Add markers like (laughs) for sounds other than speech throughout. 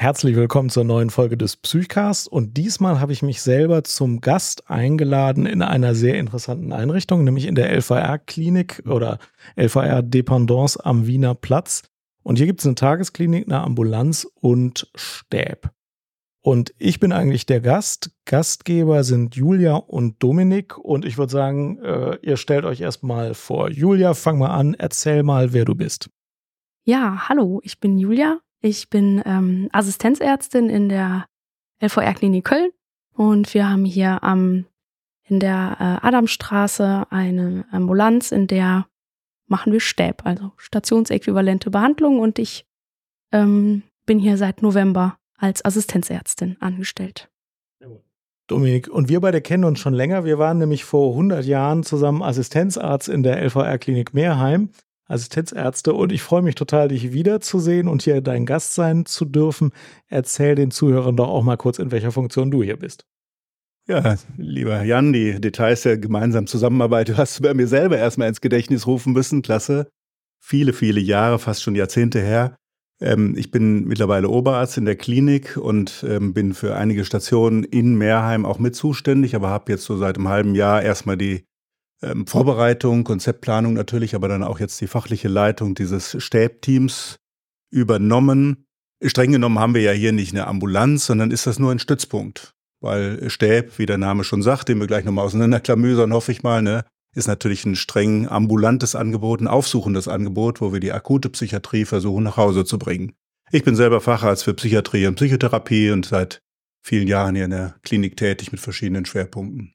Herzlich willkommen zur neuen Folge des Psychcasts und diesmal habe ich mich selber zum Gast eingeladen in einer sehr interessanten Einrichtung, nämlich in der LVR-Klinik oder LVR-Dependance am Wiener Platz. Und hier gibt es eine Tagesklinik, eine Ambulanz und Stäb. Und ich bin eigentlich der Gast. Gastgeber sind Julia und Dominik. Und ich würde sagen, äh, ihr stellt euch erstmal vor. Julia, fang mal an, erzähl mal, wer du bist. Ja, hallo, ich bin Julia, ich bin ähm, Assistenzärztin in der LVR-Klinik Köln und wir haben hier am, in der äh, Adamstraße eine Ambulanz, in der machen wir Stäb, also stationsäquivalente Behandlung und ich ähm, bin hier seit November als Assistenzärztin angestellt. Dominik, und wir beide kennen uns schon länger. Wir waren nämlich vor 100 Jahren zusammen Assistenzarzt in der LVR-Klinik Meerheim. Assistenzärzte und ich freue mich total, dich wiederzusehen und hier dein Gast sein zu dürfen. Erzähl den Zuhörern doch auch mal kurz, in welcher Funktion du hier bist. Ja, lieber Jan, die Details der gemeinsamen Zusammenarbeit, du hast bei mir selber erstmal ins Gedächtnis rufen müssen. Klasse. Viele, viele Jahre, fast schon Jahrzehnte her. Ähm, ich bin mittlerweile Oberarzt in der Klinik und ähm, bin für einige Stationen in Meerheim auch mit zuständig, aber habe jetzt so seit einem halben Jahr erstmal die ähm, Vorbereitung, Konzeptplanung natürlich, aber dann auch jetzt die fachliche Leitung dieses Stäbteams übernommen. Streng genommen haben wir ja hier nicht eine Ambulanz, sondern ist das nur ein Stützpunkt. Weil Stäb, wie der Name schon sagt, den wir gleich nochmal auseinanderklamüsern, hoffe ich mal, ne, ist natürlich ein streng ambulantes Angebot, ein aufsuchendes Angebot, wo wir die akute Psychiatrie versuchen nach Hause zu bringen. Ich bin selber Facharzt für Psychiatrie und Psychotherapie und seit vielen Jahren hier in der Klinik tätig mit verschiedenen Schwerpunkten.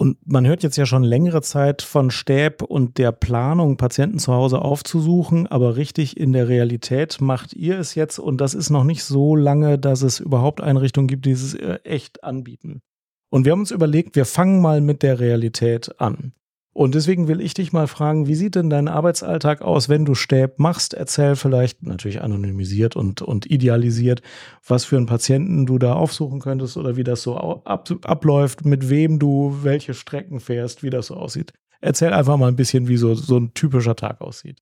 Und man hört jetzt ja schon längere Zeit von Stäb und der Planung, Patienten zu Hause aufzusuchen, aber richtig in der Realität macht ihr es jetzt und das ist noch nicht so lange, dass es überhaupt Einrichtungen gibt, die es äh, echt anbieten. Und wir haben uns überlegt, wir fangen mal mit der Realität an. Und deswegen will ich dich mal fragen, wie sieht denn dein Arbeitsalltag aus, wenn du Stäb machst? Erzähl vielleicht natürlich anonymisiert und, und idealisiert, was für einen Patienten du da aufsuchen könntest oder wie das so ab, abläuft, mit wem du welche Strecken fährst, wie das so aussieht. Erzähl einfach mal ein bisschen, wie so, so ein typischer Tag aussieht.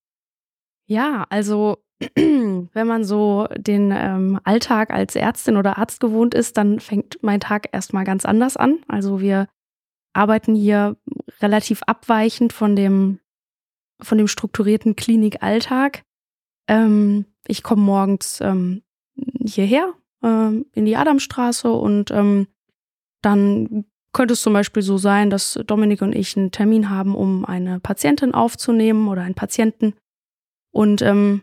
Ja, also (clears throat) wenn man so den ähm, Alltag als Ärztin oder Arzt gewohnt ist, dann fängt mein Tag erstmal ganz anders an. Also wir arbeiten hier relativ abweichend von dem, von dem strukturierten Klinikalltag. Ähm, ich komme morgens ähm, hierher ähm, in die Adamstraße und ähm, dann könnte es zum Beispiel so sein, dass Dominik und ich einen Termin haben, um eine Patientin aufzunehmen oder einen Patienten. Und ähm,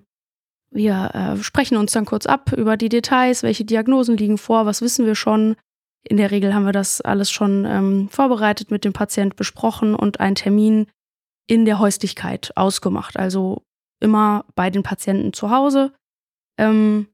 wir äh, sprechen uns dann kurz ab über die Details, welche Diagnosen liegen vor, was wissen wir schon, in der Regel haben wir das alles schon ähm, vorbereitet, mit dem Patient besprochen und einen Termin in der Häuslichkeit ausgemacht. Also immer bei den Patienten zu Hause. Ähm,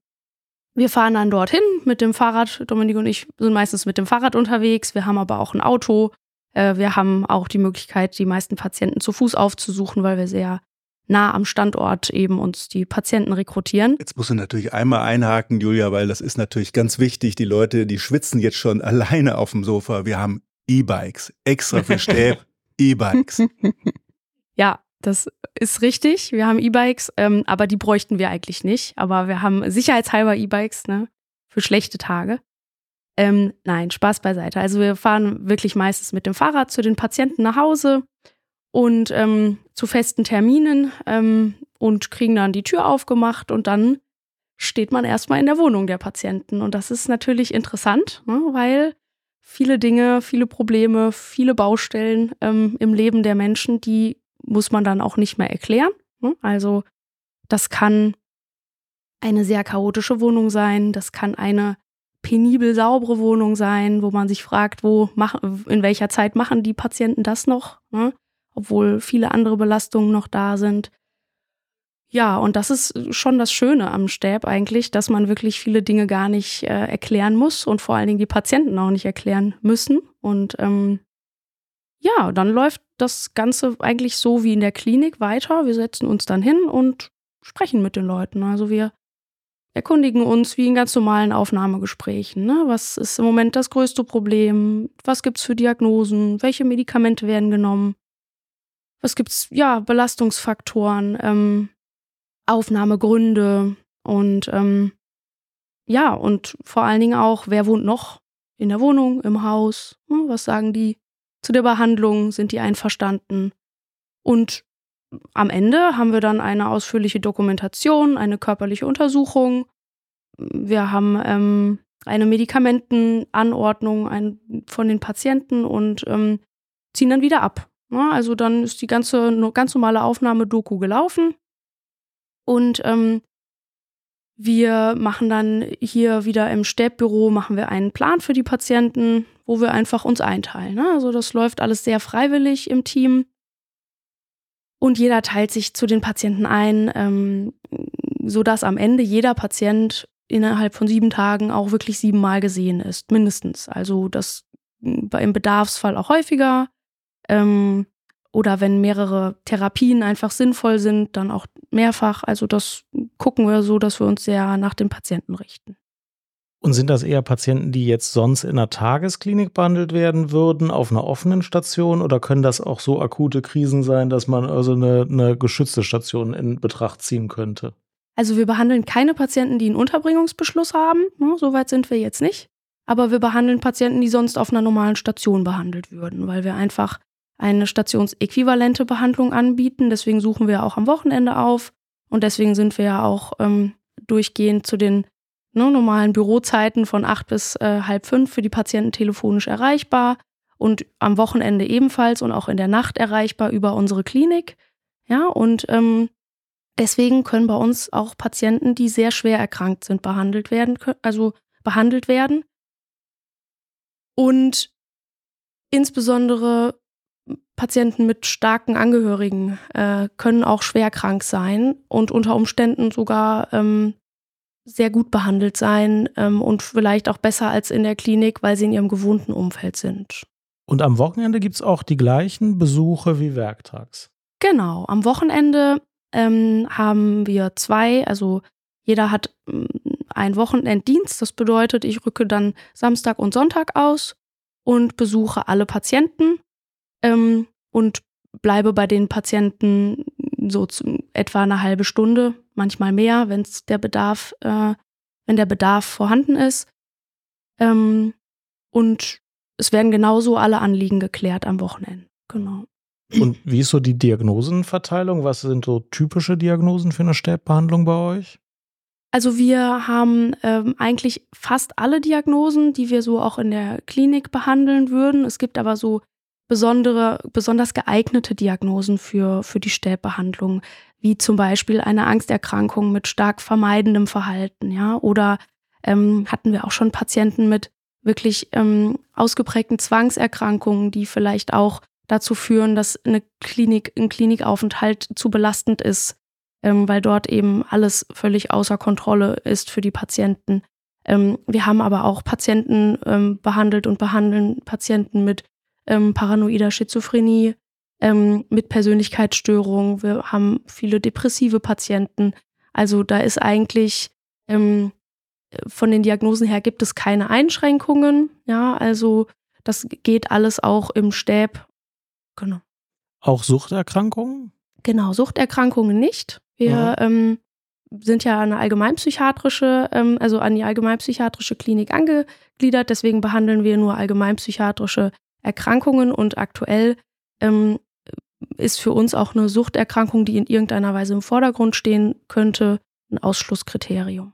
wir fahren dann dorthin mit dem Fahrrad. Dominik und ich sind meistens mit dem Fahrrad unterwegs. Wir haben aber auch ein Auto. Äh, wir haben auch die Möglichkeit, die meisten Patienten zu Fuß aufzusuchen, weil wir sehr nah am Standort eben uns die Patienten rekrutieren. Jetzt musst du natürlich einmal einhaken, Julia, weil das ist natürlich ganz wichtig. Die Leute, die schwitzen jetzt schon (laughs) alleine auf dem Sofa. Wir haben E-Bikes, extra für Stäb, (laughs) E-Bikes. Ja, das ist richtig. Wir haben E-Bikes, ähm, aber die bräuchten wir eigentlich nicht. Aber wir haben sicherheitshalber E-Bikes, ne, für schlechte Tage. Ähm, nein, Spaß beiseite. Also wir fahren wirklich meistens mit dem Fahrrad zu den Patienten nach Hause und ähm, zu festen Terminen ähm, und kriegen dann die Tür aufgemacht und dann steht man erstmal in der Wohnung der Patienten. Und das ist natürlich interessant, ne, weil viele Dinge, viele Probleme, viele Baustellen ähm, im Leben der Menschen, die muss man dann auch nicht mehr erklären. Ne? Also das kann eine sehr chaotische Wohnung sein, das kann eine penibel saubere Wohnung sein, wo man sich fragt, wo mach, in welcher Zeit machen die Patienten das noch? Ne? Obwohl viele andere Belastungen noch da sind. Ja, und das ist schon das Schöne am Stäb eigentlich, dass man wirklich viele Dinge gar nicht äh, erklären muss und vor allen Dingen die Patienten auch nicht erklären müssen. Und ähm, ja, dann läuft das Ganze eigentlich so wie in der Klinik weiter. Wir setzen uns dann hin und sprechen mit den Leuten. Also wir erkundigen uns wie in ganz normalen Aufnahmegesprächen. Ne? Was ist im Moment das größte Problem? Was gibt es für Diagnosen? Welche Medikamente werden genommen? Was gibt's? Ja, Belastungsfaktoren. Ähm, Aufnahmegründe und ähm, ja, und vor allen Dingen auch, wer wohnt noch in der Wohnung, im Haus? Ne? Was sagen die zu der Behandlung? Sind die einverstanden? Und am Ende haben wir dann eine ausführliche Dokumentation, eine körperliche Untersuchung. Wir haben ähm, eine Medikamentenanordnung ein, von den Patienten und ähm, ziehen dann wieder ab. Ja, ne? also dann ist die ganze ganz normale Aufnahme-Doku gelaufen. Und ähm, wir machen dann hier wieder im Stäbbüro machen wir einen Plan für die Patienten, wo wir einfach uns einteilen. Ne? Also das läuft alles sehr freiwillig im Team. Und jeder teilt sich zu den Patienten ein, ähm, sodass am Ende jeder Patient innerhalb von sieben Tagen auch wirklich siebenmal gesehen ist, mindestens. Also das im Bedarfsfall auch häufiger. Ähm, oder wenn mehrere Therapien einfach sinnvoll sind, dann auch mehrfach. Also das gucken wir so, dass wir uns sehr nach den Patienten richten. Und sind das eher Patienten, die jetzt sonst in einer Tagesklinik behandelt werden würden, auf einer offenen Station? Oder können das auch so akute Krisen sein, dass man also eine, eine geschützte Station in Betracht ziehen könnte? Also wir behandeln keine Patienten, die einen Unterbringungsbeschluss haben. Ne, Soweit sind wir jetzt nicht. Aber wir behandeln Patienten, die sonst auf einer normalen Station behandelt würden, weil wir einfach eine stationsäquivalente Behandlung anbieten. Deswegen suchen wir auch am Wochenende auf und deswegen sind wir ja auch ähm, durchgehend zu den ne, normalen Bürozeiten von acht bis äh, halb fünf für die Patienten telefonisch erreichbar und am Wochenende ebenfalls und auch in der Nacht erreichbar über unsere Klinik. Ja, und ähm, deswegen können bei uns auch Patienten, die sehr schwer erkrankt sind, behandelt werden, also behandelt werden. Und insbesondere Patienten mit starken Angehörigen äh, können auch schwer krank sein und unter Umständen sogar ähm, sehr gut behandelt sein ähm, und vielleicht auch besser als in der Klinik, weil sie in ihrem gewohnten Umfeld sind. Und am Wochenende gibt es auch die gleichen Besuche wie werktags. Genau, am Wochenende ähm, haben wir zwei, also jeder hat ähm, einen Wochenenddienst. Das bedeutet, ich rücke dann Samstag und Sonntag aus und besuche alle Patienten ähm, und bleibe bei den Patienten so etwa eine halbe Stunde, manchmal mehr, wenn es der Bedarf, äh, wenn der Bedarf vorhanden ist. Ähm, und es werden genauso alle Anliegen geklärt am Wochenende. Genau. Und wie ist so die Diagnosenverteilung? Was sind so typische Diagnosen für eine Stäbbehandlung bei euch? Also wir haben ähm, eigentlich fast alle Diagnosen, die wir so auch in der Klinik behandeln würden. Es gibt aber so besondere, besonders geeignete Diagnosen für, für die Stäbbehandlung, wie zum Beispiel eine Angsterkrankung mit stark vermeidendem Verhalten, ja, oder ähm, hatten wir auch schon Patienten mit wirklich ähm, ausgeprägten Zwangserkrankungen, die vielleicht auch dazu führen, dass eine Klinik, ein Klinikaufenthalt zu belastend ist, ähm, weil dort eben alles völlig außer Kontrolle ist für die Patienten. Ähm, wir haben aber auch Patienten ähm, behandelt und behandeln Patienten mit ähm, paranoider Schizophrenie, ähm, mit Persönlichkeitsstörungen. Wir haben viele depressive Patienten. Also da ist eigentlich ähm, von den Diagnosen her gibt es keine Einschränkungen. Ja, also das geht alles auch im Stäb. Genau. Auch Suchterkrankungen? Genau, Suchterkrankungen nicht. Wir ähm, sind ja eine allgemeinpsychiatrische, ähm, also an die allgemeinpsychiatrische Klinik angegliedert. Deswegen behandeln wir nur allgemeinpsychiatrische Erkrankungen und aktuell ähm, ist für uns auch eine Suchterkrankung, die in irgendeiner Weise im Vordergrund stehen könnte, ein Ausschlusskriterium.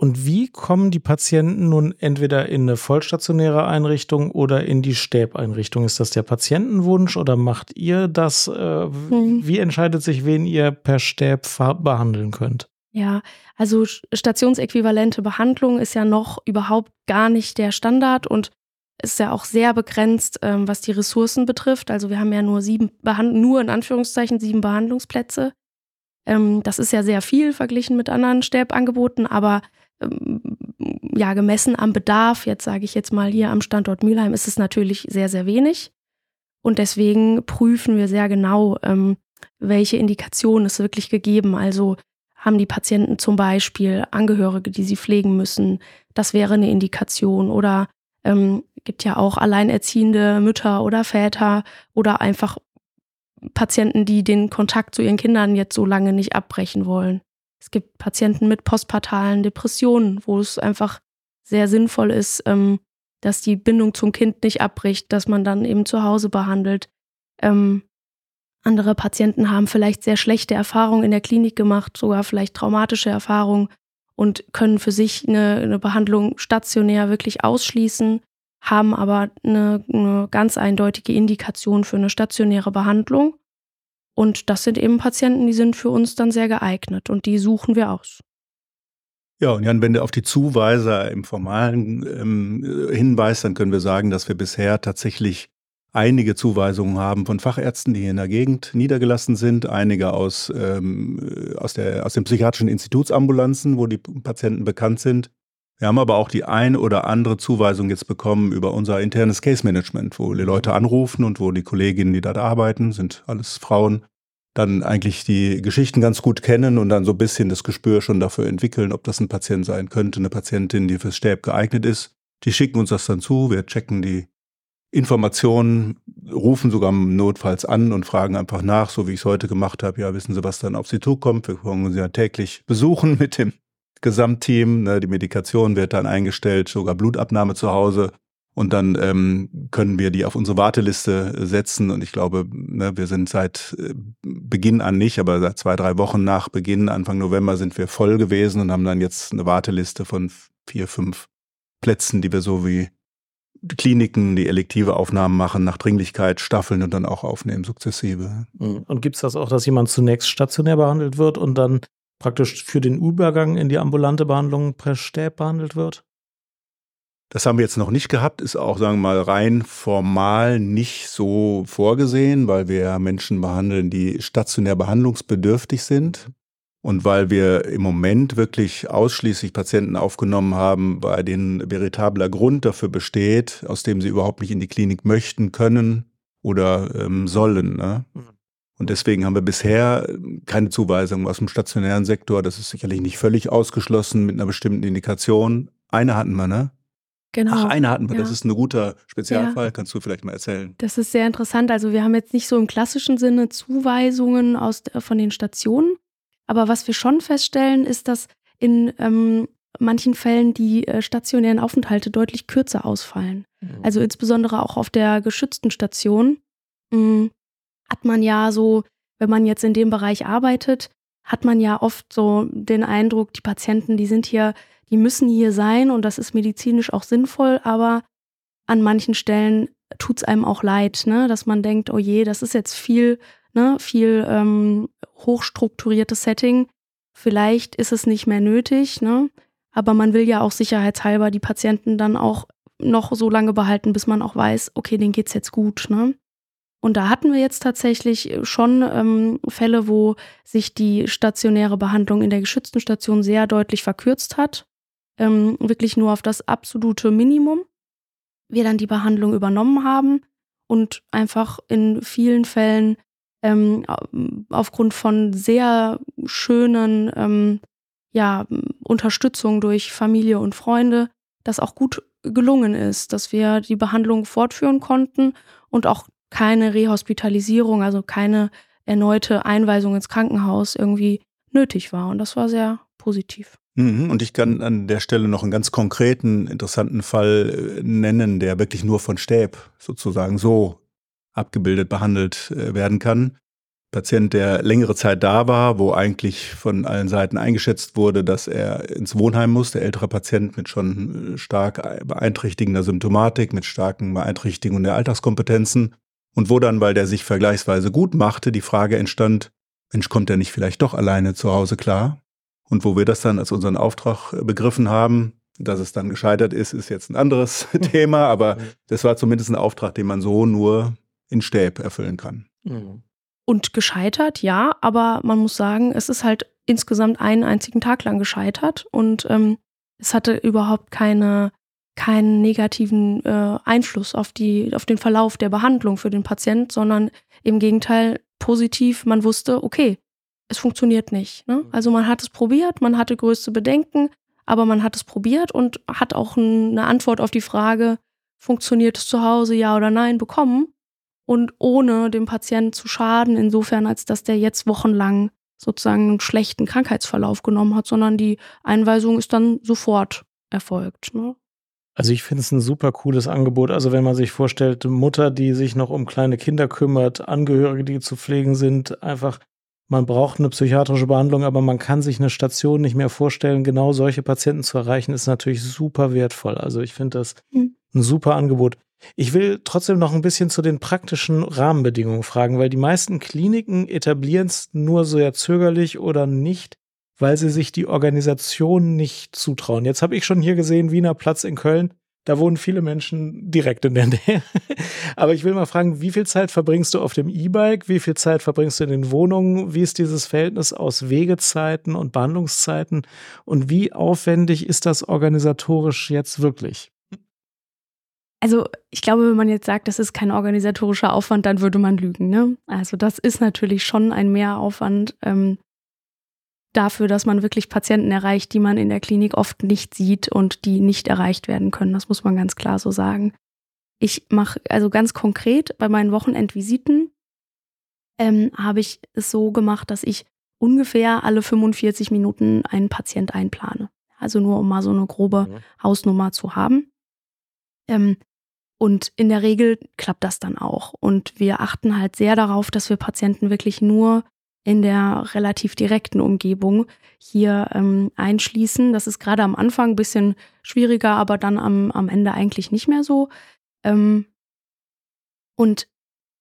Und wie kommen die Patienten nun entweder in eine vollstationäre Einrichtung oder in die Stäbeinrichtung? Ist das der Patientenwunsch oder macht ihr das? Äh, hm. Wie entscheidet sich, wen ihr per Stäb behandeln könnt? Ja, also stationsäquivalente Behandlung ist ja noch überhaupt gar nicht der Standard und ist ja auch sehr begrenzt, ähm, was die Ressourcen betrifft. Also wir haben ja nur sieben, Behand nur in Anführungszeichen sieben Behandlungsplätze. Ähm, das ist ja sehr viel verglichen mit anderen Sterbangeboten, aber ähm, ja, gemessen am Bedarf, jetzt sage ich jetzt mal hier am Standort Mülheim, ist es natürlich sehr, sehr wenig. Und deswegen prüfen wir sehr genau, ähm, welche Indikationen es wirklich gegeben. Also haben die Patienten zum Beispiel Angehörige, die sie pflegen müssen. Das wäre eine Indikation. Oder ähm, gibt ja auch alleinerziehende Mütter oder Väter oder einfach Patienten, die den Kontakt zu ihren Kindern jetzt so lange nicht abbrechen wollen. Es gibt Patienten mit postpartalen Depressionen, wo es einfach sehr sinnvoll ist, ähm, dass die Bindung zum Kind nicht abbricht, dass man dann eben zu Hause behandelt. Ähm, andere Patienten haben vielleicht sehr schlechte Erfahrungen in der Klinik gemacht, sogar vielleicht traumatische Erfahrungen und können für sich eine, eine Behandlung stationär wirklich ausschließen, haben aber eine, eine ganz eindeutige Indikation für eine stationäre Behandlung. Und das sind eben Patienten, die sind für uns dann sehr geeignet und die suchen wir aus. Ja, und Jan, wenn du auf die Zuweiser im Formalen ähm, hinweist, dann können wir sagen, dass wir bisher tatsächlich einige Zuweisungen haben von Fachärzten, die hier in der Gegend niedergelassen sind, einige aus, ähm, aus, der, aus den psychiatrischen Institutsambulanzen, wo die Patienten bekannt sind. Wir haben aber auch die ein oder andere Zuweisung jetzt bekommen über unser internes Case Management, wo die Leute anrufen und wo die Kolleginnen, die dort arbeiten, sind alles Frauen, dann eigentlich die Geschichten ganz gut kennen und dann so ein bisschen das Gespür schon dafür entwickeln, ob das ein Patient sein könnte, eine Patientin, die fürs Stäb geeignet ist. Die schicken uns das dann zu, wir checken die Informationen, rufen sogar notfalls an und fragen einfach nach, so wie ich es heute gemacht habe. Ja, wissen Sie, was dann auf Sie zukommt? Wir können Sie ja täglich besuchen mit dem Gesamtteam. Ne? Die Medikation wird dann eingestellt, sogar Blutabnahme zu Hause. Und dann ähm, können wir die auf unsere Warteliste setzen. Und ich glaube, ne, wir sind seit äh, Beginn an nicht, aber seit zwei, drei Wochen nach Beginn, Anfang November, sind wir voll gewesen und haben dann jetzt eine Warteliste von vier, fünf Plätzen, die wir so wie Kliniken, die elektive Aufnahmen machen, nach Dringlichkeit staffeln und dann auch aufnehmen, sukzessive. Mhm. Und gibt es das auch, dass jemand zunächst stationär behandelt wird und dann praktisch für den Übergang in die ambulante Behandlung per Stäb behandelt wird? Das haben wir jetzt noch nicht gehabt, ist auch, sagen wir mal, rein formal nicht so vorgesehen, weil wir Menschen behandeln, die stationär behandlungsbedürftig sind. Und weil wir im Moment wirklich ausschließlich Patienten aufgenommen haben, bei denen veritabler Grund dafür besteht, aus dem sie überhaupt nicht in die Klinik möchten, können oder ähm, sollen. Ne? Mhm. Und deswegen haben wir bisher keine Zuweisung aus dem stationären Sektor. Das ist sicherlich nicht völlig ausgeschlossen mit einer bestimmten Indikation. Eine hatten wir, ne? Genau. Ach, eine hatten wir. Ja. Das ist ein guter Spezialfall. Ja. Kannst du vielleicht mal erzählen? Das ist sehr interessant. Also wir haben jetzt nicht so im klassischen Sinne Zuweisungen aus, von den Stationen, aber was wir schon feststellen, ist, dass in ähm, manchen Fällen die äh, stationären Aufenthalte deutlich kürzer ausfallen. Mhm. Also insbesondere auch auf der geschützten Station mh, hm, hat man ja so, wenn man jetzt in dem Bereich arbeitet, hat man ja oft so den Eindruck, die Patienten, die sind hier, die müssen hier sein und das ist medizinisch auch sinnvoll, aber an manchen Stellen tut es einem auch leid, ne? dass man denkt, oh je, das ist jetzt viel ne, viel ähm, hochstrukturiertes Setting. Vielleicht ist es nicht mehr nötig, ne? aber man will ja auch sicherheitshalber die Patienten dann auch noch so lange behalten, bis man auch weiß, okay, denen geht's jetzt gut. Ne? Und da hatten wir jetzt tatsächlich schon ähm, Fälle, wo sich die stationäre Behandlung in der geschützten Station sehr deutlich verkürzt hat. Ähm, wirklich nur auf das absolute Minimum. Wir dann die Behandlung übernommen haben und einfach in vielen Fällen ähm, aufgrund von sehr schönen ähm, ja, Unterstützung durch Familie und Freunde, das auch gut gelungen ist, dass wir die Behandlung fortführen konnten und auch keine Rehospitalisierung, also keine erneute Einweisung ins Krankenhaus irgendwie nötig war. Und das war sehr positiv. Mhm, und ich kann an der Stelle noch einen ganz konkreten, interessanten Fall äh, nennen, der wirklich nur von Stäb sozusagen so abgebildet, behandelt äh, werden kann. Patient, der längere Zeit da war, wo eigentlich von allen Seiten eingeschätzt wurde, dass er ins Wohnheim muss, der ältere Patient mit schon äh, stark beeinträchtigender Symptomatik, mit starken Beeinträchtigungen der Alltagskompetenzen. Und wo dann, weil der sich vergleichsweise gut machte, die Frage entstand, Mensch, kommt er nicht vielleicht doch alleine zu Hause klar? Und wo wir das dann als unseren Auftrag begriffen haben, dass es dann gescheitert ist, ist jetzt ein anderes (laughs) Thema, aber das war zumindest ein Auftrag, den man so nur in Stäb erfüllen kann. Mhm. Und gescheitert, ja, aber man muss sagen, es ist halt insgesamt einen einzigen Tag lang gescheitert und ähm, es hatte überhaupt keine, keinen negativen äh, Einfluss auf, die, auf den Verlauf der Behandlung für den Patient, sondern im Gegenteil positiv. Man wusste, okay, es funktioniert nicht. Ne? Also man hat es probiert, man hatte größte Bedenken, aber man hat es probiert und hat auch eine Antwort auf die Frage, funktioniert es zu Hause, ja oder nein, bekommen. Und ohne dem Patienten zu schaden, insofern, als dass der jetzt wochenlang sozusagen einen schlechten Krankheitsverlauf genommen hat, sondern die Einweisung ist dann sofort erfolgt. Ne? Also ich finde es ein super cooles Angebot. Also wenn man sich vorstellt, Mutter, die sich noch um kleine Kinder kümmert, Angehörige, die zu pflegen sind, einfach man braucht eine psychiatrische Behandlung, aber man kann sich eine Station nicht mehr vorstellen. Genau solche Patienten zu erreichen, ist natürlich super wertvoll. Also ich finde das hm. ein super Angebot. Ich will trotzdem noch ein bisschen zu den praktischen Rahmenbedingungen fragen, weil die meisten Kliniken etablieren es nur sehr zögerlich oder nicht, weil sie sich die Organisation nicht zutrauen. Jetzt habe ich schon hier gesehen, Wiener Platz in Köln. Da wohnen viele Menschen direkt in der Nähe. (laughs) Aber ich will mal fragen, wie viel Zeit verbringst du auf dem E-Bike? Wie viel Zeit verbringst du in den Wohnungen? Wie ist dieses Verhältnis aus Wegezeiten und Behandlungszeiten? Und wie aufwendig ist das organisatorisch jetzt wirklich? Also ich glaube, wenn man jetzt sagt, das ist kein organisatorischer Aufwand, dann würde man lügen. Ne? Also das ist natürlich schon ein Mehraufwand. Ähm, dafür, dass man wirklich Patienten erreicht, die man in der Klinik oft nicht sieht und die nicht erreicht werden können. Das muss man ganz klar so sagen. Ich mache also ganz konkret bei meinen Wochenendvisiten ähm, habe ich es so gemacht, dass ich ungefähr alle 45 Minuten einen Patient einplane. Also nur um mal so eine grobe mhm. Hausnummer zu haben. Ähm, und in der Regel klappt das dann auch. Und wir achten halt sehr darauf, dass wir Patienten wirklich nur in der relativ direkten Umgebung hier ähm, einschließen. Das ist gerade am Anfang ein bisschen schwieriger, aber dann am, am Ende eigentlich nicht mehr so. Ähm, und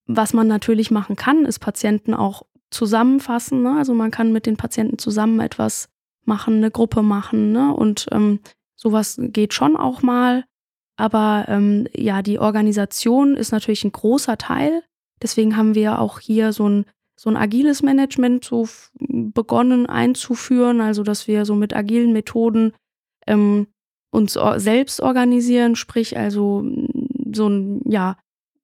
was man natürlich machen kann, ist Patienten auch zusammenfassen. Ne? Also man kann mit den Patienten zusammen etwas machen, eine Gruppe machen. Ne? Und ähm, sowas geht schon auch mal. Aber ähm, ja, die Organisation ist natürlich ein großer Teil. Deswegen haben wir auch hier so ein so ein agiles Management so begonnen einzuführen, also dass wir so mit agilen Methoden ähm, uns selbst organisieren, sprich also so ein, ja,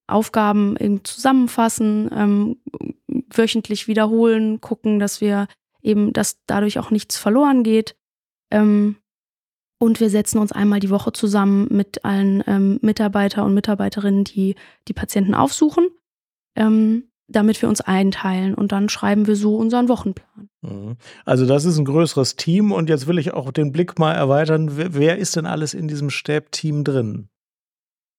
Aufgaben zusammenfassen, ähm, wöchentlich wiederholen, gucken, dass wir eben, dass dadurch auch nichts verloren geht. Ähm, und wir setzen uns einmal die Woche zusammen mit allen ähm, Mitarbeiter und Mitarbeiterinnen, die die Patienten aufsuchen. Ähm, damit wir uns einteilen und dann schreiben wir so unseren Wochenplan. Mhm. Also das ist ein größeres Team und jetzt will ich auch den Blick mal erweitern. Wer ist denn alles in diesem Stäbteam drin?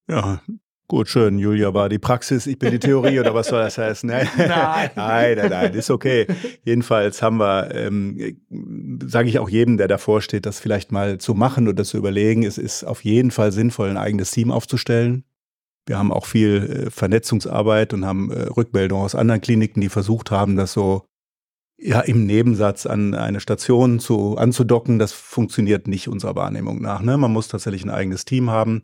Ja, gut, schön. Julia war die Praxis, ich bin die Theorie oder was soll das heißen? (laughs) Nein, nein, nein, nein, nein ist okay. Jedenfalls haben wir, ähm, sage ich auch jedem, der davor steht, das vielleicht mal zu machen oder zu überlegen. Es ist auf jeden Fall sinnvoll, ein eigenes Team aufzustellen. Wir haben auch viel äh, Vernetzungsarbeit und haben äh, Rückmeldungen aus anderen Kliniken, die versucht haben, das so ja im Nebensatz an eine Station zu anzudocken. Das funktioniert nicht unserer Wahrnehmung nach. Ne? Man muss tatsächlich ein eigenes Team haben.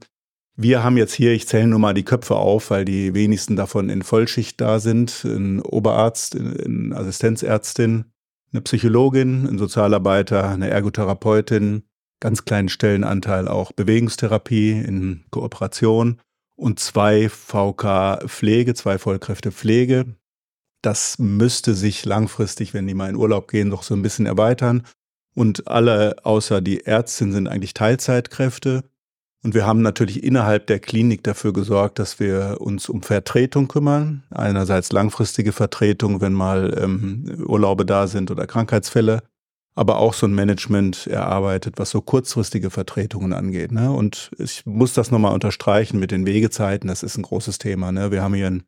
Wir haben jetzt hier, ich zähle nur mal die Köpfe auf, weil die wenigsten davon in Vollschicht da sind. Ein Oberarzt, eine Assistenzärztin, eine Psychologin, ein Sozialarbeiter, eine Ergotherapeutin, ganz kleinen Stellenanteil auch Bewegungstherapie in Kooperation und zwei VK Pflege, zwei Vollkräfte Pflege. Das müsste sich langfristig, wenn die mal in Urlaub gehen, doch so ein bisschen erweitern. Und alle außer die Ärztin sind eigentlich Teilzeitkräfte. Und wir haben natürlich innerhalb der Klinik dafür gesorgt, dass wir uns um Vertretung kümmern. Einerseits langfristige Vertretung, wenn mal ähm, Urlaube da sind oder Krankheitsfälle aber auch so ein Management erarbeitet, was so kurzfristige Vertretungen angeht. Ne? Und ich muss das nochmal unterstreichen mit den Wegezeiten, das ist ein großes Thema. Ne? Wir haben hier einen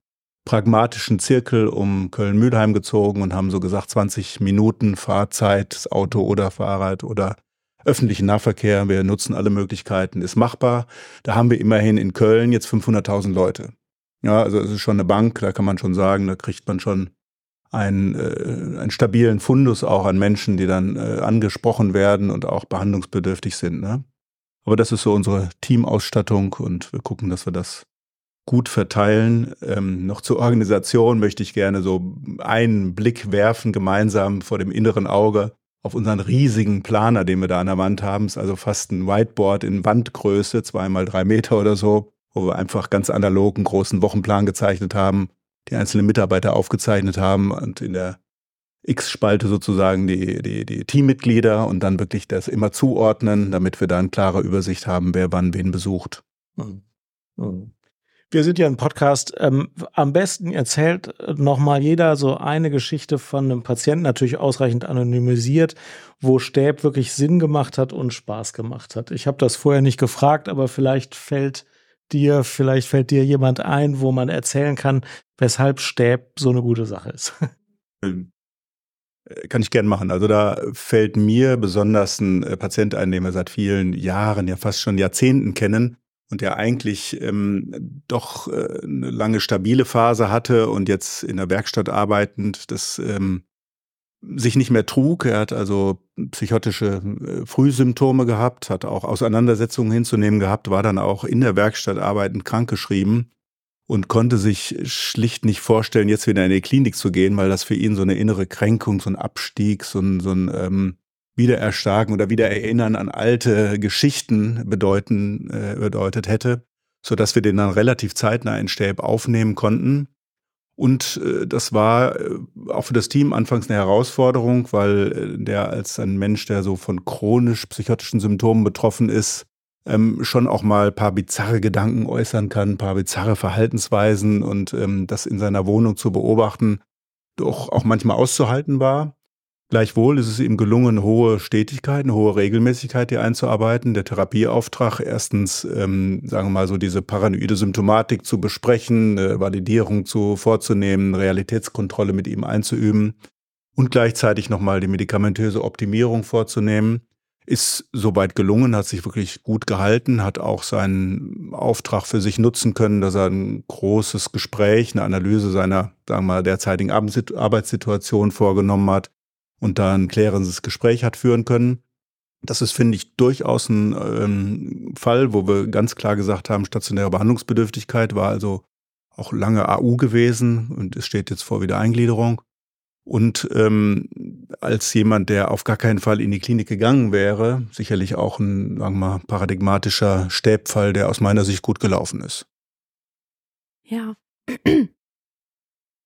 pragmatischen Zirkel um Köln-Mülheim gezogen und haben so gesagt 20 Minuten Fahrzeit, Auto oder Fahrrad oder öffentlichen Nahverkehr. Wir nutzen alle Möglichkeiten, ist machbar. Da haben wir immerhin in Köln jetzt 500.000 Leute. Ja, also es ist schon eine Bank, da kann man schon sagen, da kriegt man schon einen, äh, einen stabilen Fundus auch an Menschen, die dann äh, angesprochen werden und auch behandlungsbedürftig sind. Ne? Aber das ist so unsere Teamausstattung und wir gucken, dass wir das gut verteilen. Ähm, noch zur Organisation möchte ich gerne so einen Blick werfen, gemeinsam vor dem inneren Auge auf unseren riesigen Planer, den wir da an der Wand haben. Es ist also fast ein Whiteboard in Wandgröße, zwei mal drei Meter oder so, wo wir einfach ganz analog einen großen Wochenplan gezeichnet haben, die einzelnen Mitarbeiter aufgezeichnet haben und in der X-Spalte sozusagen die, die, die Teammitglieder und dann wirklich das immer zuordnen, damit wir da eine klare Übersicht haben, wer wann wen besucht. Mhm. Mhm. Wir sind ja ein Podcast. Ähm, am besten erzählt nochmal jeder so eine Geschichte von einem Patienten, natürlich ausreichend anonymisiert, wo Stäb wirklich Sinn gemacht hat und Spaß gemacht hat. Ich habe das vorher nicht gefragt, aber vielleicht fällt dir, vielleicht fällt dir jemand ein, wo man erzählen kann, weshalb Stäb so eine gute Sache ist. (laughs) Ähm, kann ich gern machen. Also da fällt mir besonders ein äh, Patient ein, den wir seit vielen Jahren, ja fast schon Jahrzehnten kennen und der eigentlich ähm, doch äh, eine lange stabile Phase hatte und jetzt in der Werkstatt arbeitend das ähm, sich nicht mehr trug. Er hat also psychotische äh, Frühsymptome gehabt, hat auch Auseinandersetzungen hinzunehmen gehabt, war dann auch in der Werkstatt arbeitend krankgeschrieben und konnte sich schlicht nicht vorstellen, jetzt wieder in die Klinik zu gehen, weil das für ihn so eine innere Kränkung, so ein Abstieg, so ein, so ein ähm, Wiedererstarken oder Wiedererinnern an alte Geschichten bedeuten, äh, bedeutet hätte, so dass wir den dann relativ zeitnah in Stäb aufnehmen konnten. Und äh, das war äh, auch für das Team anfangs eine Herausforderung, weil äh, der als ein Mensch, der so von chronisch psychotischen Symptomen betroffen ist, ähm, schon auch mal paar bizarre Gedanken äußern kann, paar bizarre Verhaltensweisen und ähm, das in seiner Wohnung zu beobachten, doch auch manchmal auszuhalten war. Gleichwohl ist es ihm gelungen, hohe Stetigkeit, eine hohe Regelmäßigkeit hier einzuarbeiten. Der Therapieauftrag, erstens, ähm, sagen wir mal so, diese paranoide Symptomatik zu besprechen, eine Validierung zu vorzunehmen, Realitätskontrolle mit ihm einzuüben und gleichzeitig nochmal die medikamentöse Optimierung vorzunehmen. Ist soweit gelungen, hat sich wirklich gut gehalten, hat auch seinen Auftrag für sich nutzen können, dass er ein großes Gespräch, eine Analyse seiner, sagen wir mal, derzeitigen Arbeitssituation vorgenommen hat und da ein klärendes Gespräch hat führen können. Das ist, finde ich, durchaus ein ähm, Fall, wo wir ganz klar gesagt haben, stationäre Behandlungsbedürftigkeit war also auch lange AU gewesen und es steht jetzt vor Wiedereingliederung. Und ähm, als jemand, der auf gar keinen Fall in die Klinik gegangen wäre, sicherlich auch ein, sagen wir mal, paradigmatischer Stäbfall, der aus meiner Sicht gut gelaufen ist. Ja.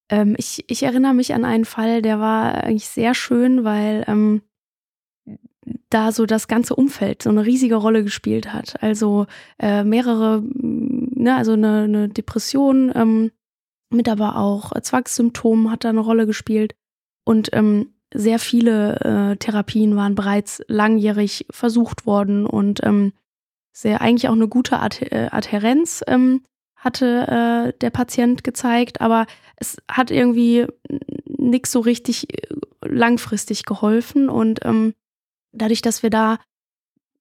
Ähm, ich, ich erinnere mich an einen Fall, der war eigentlich sehr schön, weil ähm, da so das ganze Umfeld so eine riesige Rolle gespielt hat. Also äh, mehrere, ne, also eine, eine Depression ähm, mit aber auch Zwangssymptomen hat da eine Rolle gespielt. Und ähm, sehr viele äh, Therapien waren bereits langjährig versucht worden und ähm, sehr eigentlich auch eine gute Ad äh, Adhärenz ähm, hatte äh, der Patient gezeigt, aber es hat irgendwie nichts so richtig äh, langfristig geholfen und ähm, dadurch, dass wir da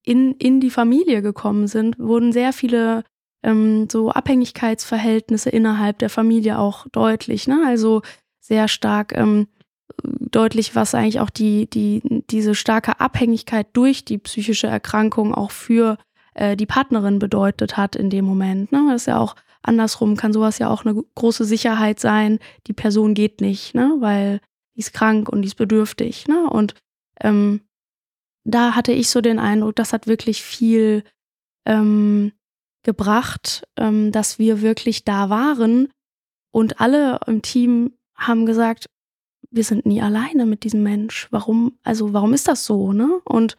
in, in die Familie gekommen sind, wurden sehr viele ähm, so Abhängigkeitsverhältnisse innerhalb der Familie auch deutlich. Ne? Also sehr stark ähm, deutlich, was eigentlich auch die, die, diese starke Abhängigkeit durch die psychische Erkrankung auch für äh, die Partnerin bedeutet hat in dem Moment. Ne? Das ist ja auch andersrum, kann sowas ja auch eine große Sicherheit sein. Die Person geht nicht, ne? weil die ist krank und die ist bedürftig. Ne? Und ähm, da hatte ich so den Eindruck, das hat wirklich viel ähm, gebracht, ähm, dass wir wirklich da waren und alle im Team haben gesagt, wir sind nie alleine mit diesem Mensch. Warum, also warum ist das so, ne? Und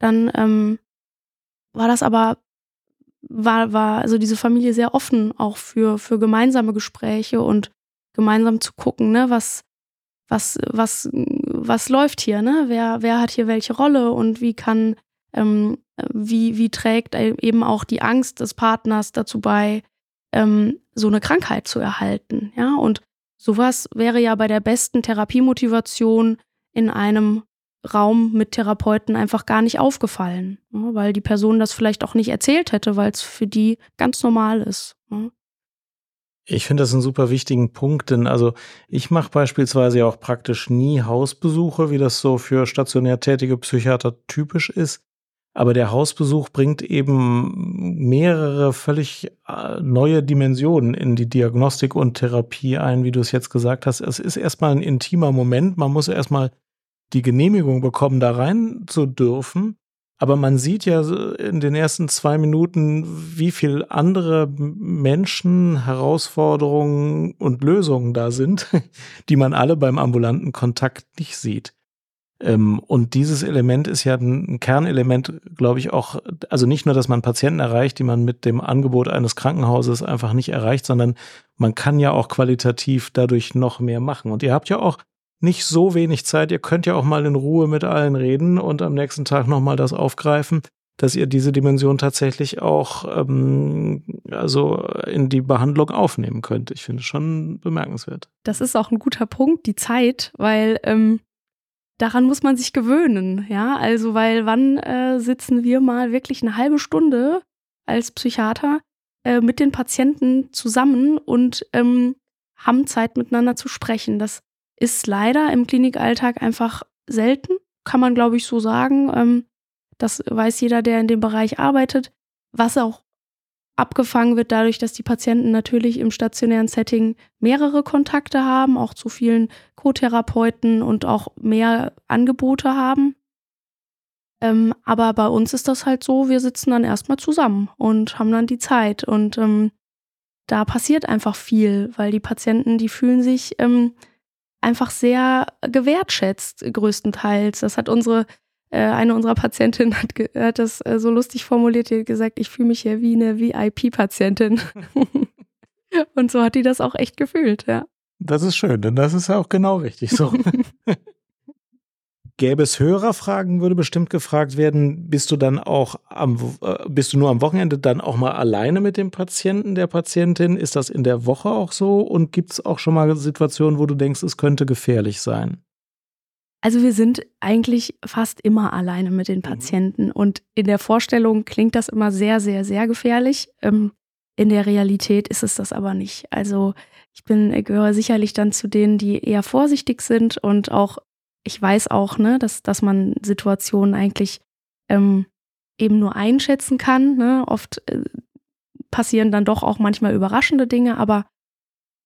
dann ähm, war das aber, war, war also diese Familie sehr offen auch für, für gemeinsame Gespräche und gemeinsam zu gucken, ne, was, was, was, was läuft hier, ne? Wer, wer hat hier welche Rolle und wie kann, ähm, wie, wie trägt eben auch die Angst des Partners dazu bei, ähm, so eine Krankheit zu erhalten, ja? Und Sowas wäre ja bei der besten Therapiemotivation in einem Raum mit Therapeuten einfach gar nicht aufgefallen, ne, weil die Person das vielleicht auch nicht erzählt hätte, weil es für die ganz normal ist. Ne. Ich finde das einen super wichtigen Punkt, denn also ich mache beispielsweise ja auch praktisch nie Hausbesuche, wie das so für stationär tätige Psychiater typisch ist. Aber der Hausbesuch bringt eben mehrere völlig äh, neue Dimensionen in die Diagnostik und Therapie ein, wie du es jetzt gesagt hast. Es ist erstmal ein intimer Moment. Man muss erstmal die Genehmigung bekommen, da rein zu dürfen. Aber man sieht ja in den ersten zwei Minuten, wie viel andere Menschen, Herausforderungen und Lösungen da sind, (laughs) die man alle beim ambulanten Kontakt nicht sieht. Ähm, und dieses Element ist ja ein Kernelement, glaube ich, auch, also nicht nur, dass man Patienten erreicht, die man mit dem Angebot eines Krankenhauses einfach nicht erreicht, sondern man kann ja auch qualitativ dadurch noch mehr machen. Und ihr habt ja auch nicht so wenig Zeit. Ihr könnt ja auch mal in Ruhe mit allen reden und am nächsten Tag nochmal das aufgreifen, dass ihr diese Dimension tatsächlich auch ähm, also in die Behandlung aufnehmen könnt. Ich finde es schon bemerkenswert. Das ist auch ein guter Punkt, die Zeit, weil ähm, daran muss man sich gewöhnen. Ja, also weil wann äh, sitzen wir mal wirklich eine halbe Stunde als Psychiater äh, mit den Patienten zusammen und ähm, haben Zeit miteinander zu sprechen. Das ist leider im Klinikalltag einfach selten, kann man glaube ich so sagen. Ähm, das weiß jeder, der in dem Bereich arbeitet. Was auch abgefangen wird dadurch, dass die Patienten natürlich im stationären Setting mehrere Kontakte haben, auch zu vielen Co-Therapeuten und auch mehr Angebote haben. Ähm, aber bei uns ist das halt so, wir sitzen dann erstmal zusammen und haben dann die Zeit. Und ähm, da passiert einfach viel, weil die Patienten, die fühlen sich ähm, einfach sehr gewertschätzt, größtenteils. Das hat unsere, äh, eine unserer Patientinnen hat, hat das äh, so lustig formuliert, die hat gesagt, ich fühle mich hier wie eine VIP-Patientin. (laughs) Und so hat die das auch echt gefühlt, ja. Das ist schön, denn das ist ja auch genau richtig so. (laughs) Gäbe es Hörerfragen, würde bestimmt gefragt werden, bist du dann auch am, äh, bist du nur am Wochenende dann auch mal alleine mit dem Patienten, der Patientin? Ist das in der Woche auch so? Und gibt es auch schon mal Situationen, wo du denkst, es könnte gefährlich sein? Also wir sind eigentlich fast immer alleine mit den mhm. Patienten und in der Vorstellung klingt das immer sehr, sehr, sehr gefährlich. Ähm, in der Realität ist es das aber nicht. Also ich bin, gehöre sicherlich dann zu denen, die eher vorsichtig sind und auch ich weiß auch, ne, dass, dass man Situationen eigentlich ähm, eben nur einschätzen kann. Ne? Oft äh, passieren dann doch auch manchmal überraschende Dinge, aber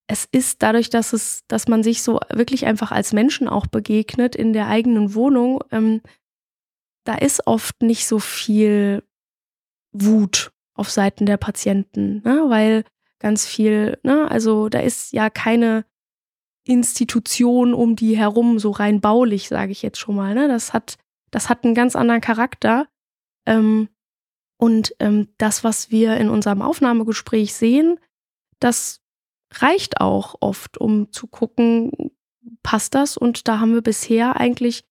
es ist dadurch, dass es, dass man sich so wirklich einfach als Menschen auch begegnet in der eigenen Wohnung, ähm, da ist oft nicht so viel Wut auf Seiten der Patienten, ne? weil ganz viel, ne, also da ist ja keine Institution um die herum, so rein baulich, sage ich jetzt schon mal. Ne? Das, hat, das hat einen ganz anderen Charakter. Ähm, und ähm, das, was wir in unserem Aufnahmegespräch sehen, das reicht auch oft, um zu gucken, passt das? Und da haben wir bisher eigentlich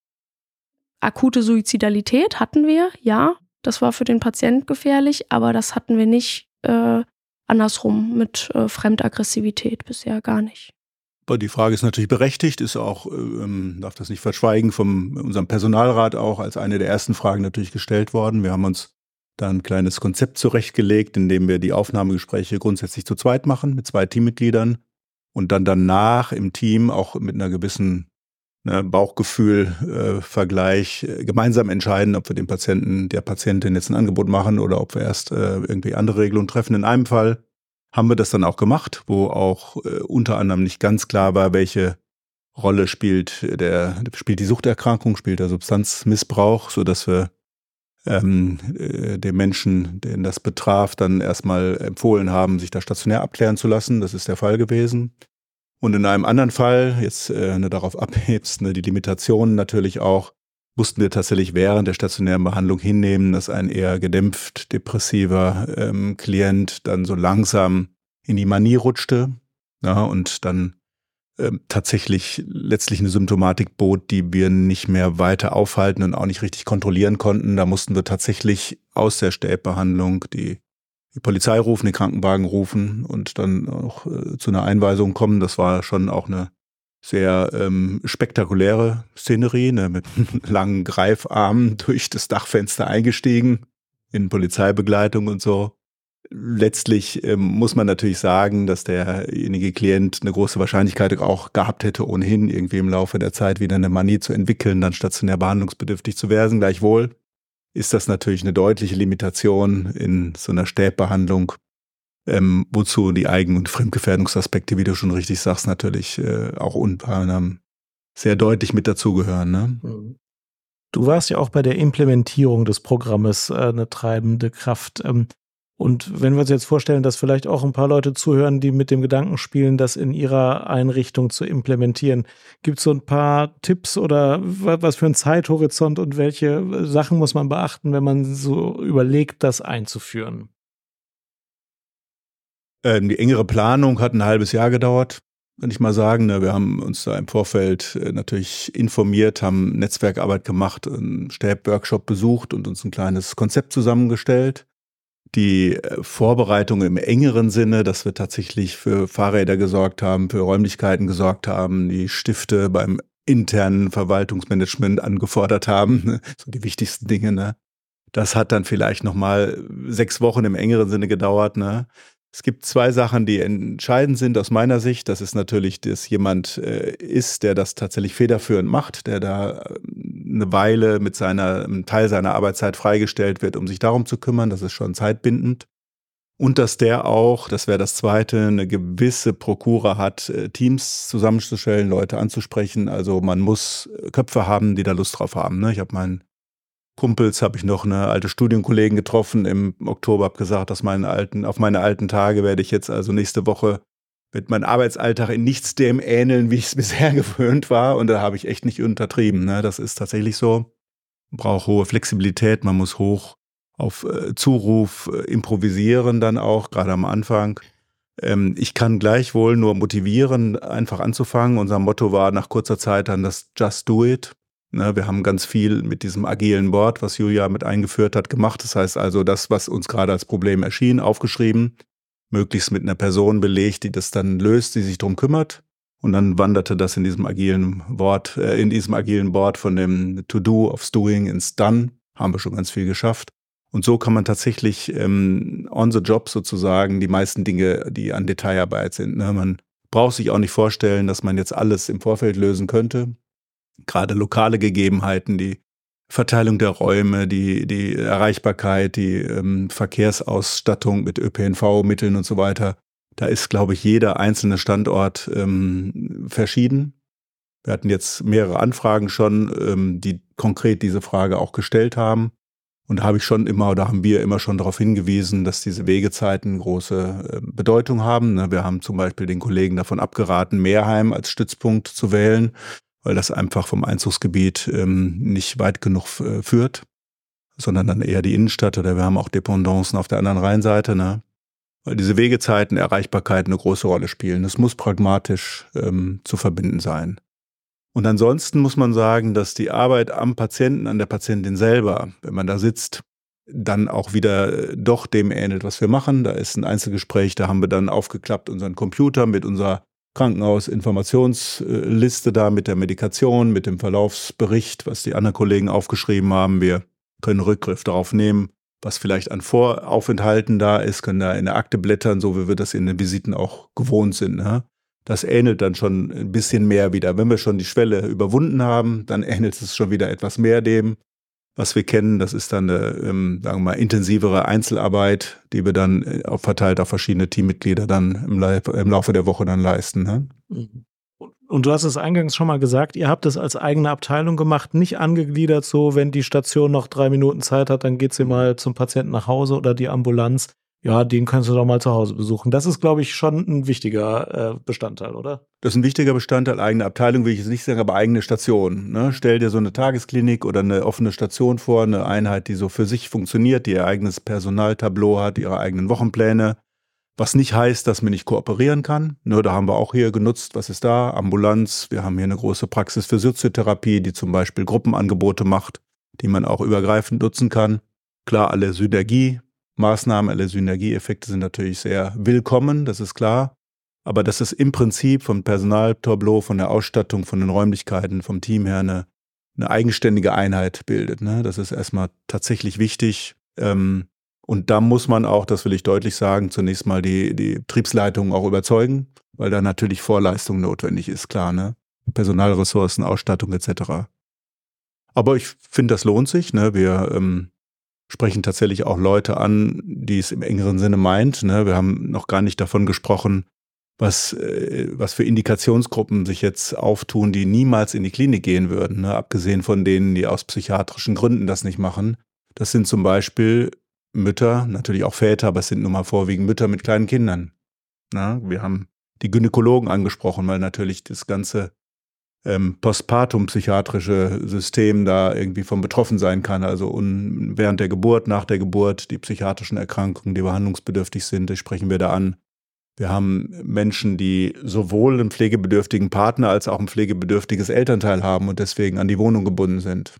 akute Suizidalität hatten wir, ja. Das war für den Patient gefährlich, aber das hatten wir nicht äh, andersrum mit äh, Fremdaggressivität bisher gar nicht. Die Frage ist natürlich berechtigt, ist auch, ähm, darf das nicht verschweigen, von unserem Personalrat auch als eine der ersten Fragen natürlich gestellt worden. Wir haben uns da ein kleines Konzept zurechtgelegt, in dem wir die Aufnahmegespräche grundsätzlich zu zweit machen, mit zwei Teammitgliedern und dann danach im Team auch mit einer gewissen ne, Bauchgefühl-Vergleich äh, äh, gemeinsam entscheiden, ob wir dem Patienten, der Patientin jetzt ein Angebot machen oder ob wir erst äh, irgendwie andere Regelungen treffen. In einem Fall haben wir das dann auch gemacht, wo auch äh, unter anderem nicht ganz klar war, welche Rolle spielt der spielt die Suchterkrankung, spielt der Substanzmissbrauch, so dass wir ähm, äh, dem Menschen, den das betraf, dann erstmal empfohlen haben, sich da stationär abklären zu lassen. Das ist der Fall gewesen. Und in einem anderen Fall, jetzt äh, ne, darauf (laughs) abhebst, ne, die Limitationen natürlich auch, mussten wir tatsächlich während der stationären Behandlung hinnehmen, dass ein eher gedämpft depressiver ähm, Klient dann so langsam in die Manie rutschte ja, und dann ähm, tatsächlich letztlich eine Symptomatik bot, die wir nicht mehr weiter aufhalten und auch nicht richtig kontrollieren konnten. Da mussten wir tatsächlich aus der Stäbbehandlung die, die Polizei rufen, den Krankenwagen rufen und dann auch äh, zu einer Einweisung kommen. Das war schon auch eine sehr ähm, spektakuläre Szenerie, ne, mit (laughs) langen Greifarmen (laughs) durch das Dachfenster eingestiegen, in Polizeibegleitung und so. Letztlich ähm, muss man natürlich sagen, dass derjenige Klient eine große Wahrscheinlichkeit auch gehabt hätte, ohnehin irgendwie im Laufe der Zeit wieder eine Manie zu entwickeln, dann stationär behandlungsbedürftig zu werden. Gleichwohl ist das natürlich eine deutliche Limitation in so einer Stäbbehandlung, ähm, wozu die Eigen- und Fremdgefährdungsaspekte, wie du schon richtig sagst, natürlich äh, auch anderem sehr deutlich mit dazugehören. Ne? Mhm. Du warst ja auch bei der Implementierung des Programmes äh, eine treibende Kraft. Ähm, und wenn wir uns jetzt vorstellen, dass vielleicht auch ein paar Leute zuhören, die mit dem Gedanken spielen, das in ihrer Einrichtung zu implementieren, gibt es so ein paar Tipps oder was für ein Zeithorizont und welche Sachen muss man beachten, wenn man so überlegt, das einzuführen? Ähm, die engere Planung hat ein halbes Jahr gedauert kann ich mal sagen. Ne? Wir haben uns da im Vorfeld äh, natürlich informiert, haben Netzwerkarbeit gemacht, einen Stäb-Workshop besucht und uns ein kleines Konzept zusammengestellt. Die äh, Vorbereitung im engeren Sinne, dass wir tatsächlich für Fahrräder gesorgt haben, für Räumlichkeiten gesorgt haben, die Stifte beim internen Verwaltungsmanagement angefordert haben, ne? so die wichtigsten Dinge. Ne? Das hat dann vielleicht noch mal sechs Wochen im engeren Sinne gedauert. Ne? Es gibt zwei Sachen, die entscheidend sind aus meiner Sicht. Das ist natürlich, dass jemand äh, ist, der das tatsächlich federführend macht, der da äh, eine Weile mit seiner, einem Teil seiner Arbeitszeit freigestellt wird, um sich darum zu kümmern. Das ist schon zeitbindend. Und dass der auch, das wäre das Zweite, eine gewisse Prokura hat, äh, Teams zusammenzustellen, Leute anzusprechen. Also man muss Köpfe haben, die da Lust drauf haben. Ne? Ich habe meinen Kumpels habe ich noch eine alte Studienkollegen getroffen im Oktober, habe gesagt, dass meinen alten, auf meine alten Tage werde ich jetzt also nächste Woche mit meinem Arbeitsalltag in nichts dem ähneln, wie ich es (laughs) bisher gewöhnt war. Und da habe ich echt nicht untertrieben. Ne? Das ist tatsächlich so. Man braucht hohe Flexibilität, man muss hoch auf äh, Zuruf äh, improvisieren dann auch, gerade am Anfang. Ähm, ich kann gleichwohl nur motivieren, einfach anzufangen. Unser Motto war nach kurzer Zeit dann das Just Do It. Ne, wir haben ganz viel mit diesem agilen Board, was Julia mit eingeführt hat, gemacht. Das heißt also, das, was uns gerade als Problem erschien, aufgeschrieben, möglichst mit einer Person belegt, die das dann löst, die sich darum kümmert. Und dann wanderte das in diesem agilen Board, äh, in diesem agilen Board von dem To-Do aufs Doing ins Done. Haben wir schon ganz viel geschafft. Und so kann man tatsächlich ähm, on the job sozusagen die meisten Dinge, die an Detailarbeit sind. Ne? Man braucht sich auch nicht vorstellen, dass man jetzt alles im Vorfeld lösen könnte gerade lokale Gegebenheiten, die Verteilung der Räume, die, die Erreichbarkeit, die ähm, Verkehrsausstattung mit ÖPNV-Mitteln und so weiter. Da ist, glaube ich, jeder einzelne Standort ähm, verschieden. Wir hatten jetzt mehrere Anfragen schon, ähm, die konkret diese Frage auch gestellt haben. Und da habe ich schon immer oder haben wir immer schon darauf hingewiesen, dass diese Wegezeiten große äh, Bedeutung haben. Ne, wir haben zum Beispiel den Kollegen davon abgeraten, Mehrheim als Stützpunkt zu wählen, weil das einfach vom Einzugsgebiet ähm, nicht weit genug äh, führt, sondern dann eher die Innenstadt oder wir haben auch Dependancen auf der anderen Rheinseite, ne? Weil diese Wegezeiten, Erreichbarkeit eine große Rolle spielen. Das muss pragmatisch ähm, zu verbinden sein. Und ansonsten muss man sagen, dass die Arbeit am Patienten, an der Patientin selber, wenn man da sitzt, dann auch wieder äh, doch dem ähnelt, was wir machen. Da ist ein Einzelgespräch, da haben wir dann aufgeklappt unseren Computer mit unserer Krankenhausinformationsliste da mit der Medikation, mit dem Verlaufsbericht, was die anderen Kollegen aufgeschrieben haben. Wir können Rückgriff darauf nehmen, was vielleicht an Voraufenthalten da ist, können da in der Akte blättern, so wie wir das in den Visiten auch gewohnt sind. Ne? Das ähnelt dann schon ein bisschen mehr wieder. Wenn wir schon die Schwelle überwunden haben, dann ähnelt es schon wieder etwas mehr dem, was wir kennen. Das ist dann eine, ähm, sagen wir mal, intensivere Einzelarbeit, die wir dann äh, auf, verteilt auf verschiedene Teammitglieder dann im, im Laufe der Woche dann leisten. Ne? Mhm. Und du hast es eingangs schon mal gesagt, ihr habt es als eigene Abteilung gemacht, nicht angegliedert, so wenn die Station noch drei Minuten Zeit hat, dann geht sie mal zum Patienten nach Hause oder die Ambulanz ja, den kannst du doch mal zu Hause besuchen. Das ist, glaube ich, schon ein wichtiger äh, Bestandteil, oder? Das ist ein wichtiger Bestandteil, eigene Abteilung, will ich jetzt nicht sagen, aber eigene Station. Ne? Stell dir so eine Tagesklinik oder eine offene Station vor, eine Einheit, die so für sich funktioniert, die ihr eigenes Personaltableau hat, ihre eigenen Wochenpläne. Was nicht heißt, dass man nicht kooperieren kann. Nur da haben wir auch hier genutzt, was ist da? Ambulanz. Wir haben hier eine große Praxis für Soziotherapie, die zum Beispiel Gruppenangebote macht, die man auch übergreifend nutzen kann. Klar, alle Synergie, Maßnahmen, alle Synergieeffekte sind natürlich sehr willkommen, das ist klar. Aber dass es im Prinzip vom Personaltableau, von der Ausstattung, von den Räumlichkeiten, vom Team her eine, eine eigenständige Einheit bildet. Ne? Das ist erstmal tatsächlich wichtig. Ähm, und da muss man auch, das will ich deutlich sagen, zunächst mal die, die Betriebsleitung auch überzeugen, weil da natürlich Vorleistung notwendig ist, klar, ne? Personalressourcen, Ausstattung etc. Aber ich finde, das lohnt sich. Ne? Wir ähm, sprechen tatsächlich auch Leute an, die es im engeren Sinne meint. Ne? Wir haben noch gar nicht davon gesprochen, was, äh, was für Indikationsgruppen sich jetzt auftun, die niemals in die Klinik gehen würden, ne? abgesehen von denen, die aus psychiatrischen Gründen das nicht machen. Das sind zum Beispiel Mütter, natürlich auch Väter, aber es sind nun mal vorwiegend Mütter mit kleinen Kindern. Na, wir haben die Gynäkologen angesprochen, weil natürlich das ganze ähm, postpartum-psychiatrische System da irgendwie von betroffen sein kann. Also un, während der Geburt, nach der Geburt, die psychiatrischen Erkrankungen, die behandlungsbedürftig sind, das sprechen wir da an. Wir haben Menschen, die sowohl einen pflegebedürftigen Partner als auch ein pflegebedürftiges Elternteil haben und deswegen an die Wohnung gebunden sind.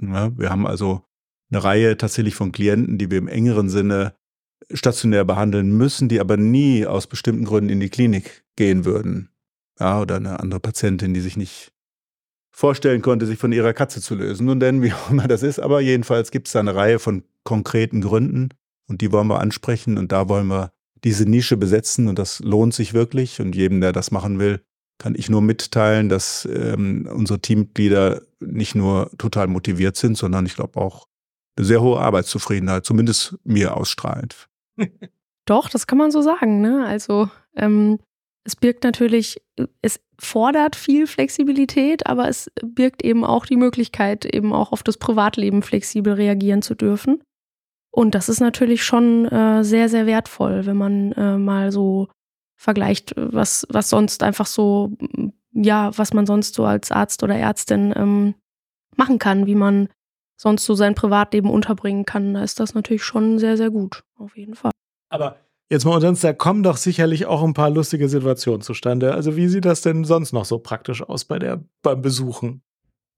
Ja, wir haben also eine Reihe tatsächlich von Klienten, die wir im engeren Sinne stationär behandeln müssen, die aber nie aus bestimmten Gründen in die Klinik gehen würden. Ja, oder eine andere Patientin, die sich nicht vorstellen konnte, sich von ihrer Katze zu lösen. Nun denn, wie auch immer das ist, aber jedenfalls gibt es da eine Reihe von konkreten Gründen und die wollen wir ansprechen und da wollen wir diese Nische besetzen und das lohnt sich wirklich und jedem, der das machen will, kann ich nur mitteilen, dass ähm, unsere Teammitglieder nicht nur total motiviert sind, sondern ich glaube auch eine sehr hohe Arbeitszufriedenheit, zumindest mir ausstrahlt. (laughs) Doch, das kann man so sagen. Ne? Also ähm, es birgt natürlich, es fordert viel Flexibilität, aber es birgt eben auch die Möglichkeit, eben auch auf das Privatleben flexibel reagieren zu dürfen. Und das ist natürlich schon äh, sehr, sehr wertvoll, wenn man äh, mal so vergleicht, was, was sonst einfach so, ja, was man sonst so als Arzt oder Ärztin ähm, machen kann, wie man sonst so sein Privatleben unterbringen kann, da ist das natürlich schon sehr, sehr gut. Auf jeden Fall. Aber jetzt mal unter uns, da kommen doch sicherlich auch ein paar lustige Situationen zustande. Also wie sieht das denn sonst noch so praktisch aus bei der, beim Besuchen?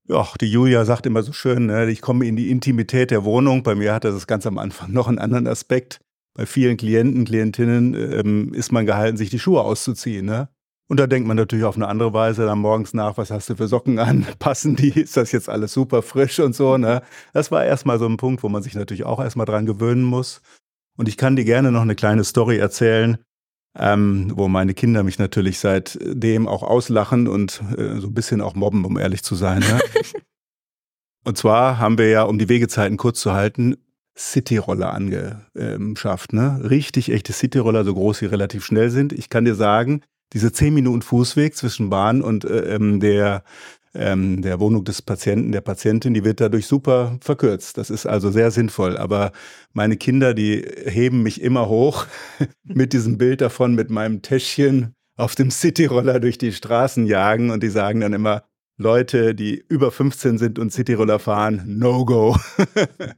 Ja, die Julia sagt immer so schön, ne, ich komme in die Intimität der Wohnung. Bei mir hatte das ganz am Anfang noch einen anderen Aspekt. Bei vielen Klienten, Klientinnen ähm, ist man gehalten, sich die Schuhe auszuziehen. Ne? Und da denkt man natürlich auf eine andere Weise dann morgens nach, was hast du für Socken an? (laughs) Passen die? Ist das jetzt alles super frisch und so, ne? Das war erstmal so ein Punkt, wo man sich natürlich auch erstmal dran gewöhnen muss. Und ich kann dir gerne noch eine kleine Story erzählen, ähm, wo meine Kinder mich natürlich seitdem auch auslachen und äh, so ein bisschen auch mobben, um ehrlich zu sein. Ne? (laughs) und zwar haben wir ja, um die Wegezeiten kurz zu halten, Cityroller angeschafft. Ne? Richtig echte Cityroller, so groß, die relativ schnell sind. Ich kann dir sagen, diese zehn Minuten Fußweg zwischen Bahn und äh, ähm, der, ähm, der Wohnung des Patienten, der Patientin, die wird dadurch super verkürzt. Das ist also sehr sinnvoll. Aber meine Kinder, die heben mich immer hoch (laughs) mit diesem Bild davon, mit meinem Täschchen auf dem Cityroller durch die Straßen jagen und die sagen dann immer, Leute, die über 15 sind und Cityroller fahren, no go. (laughs)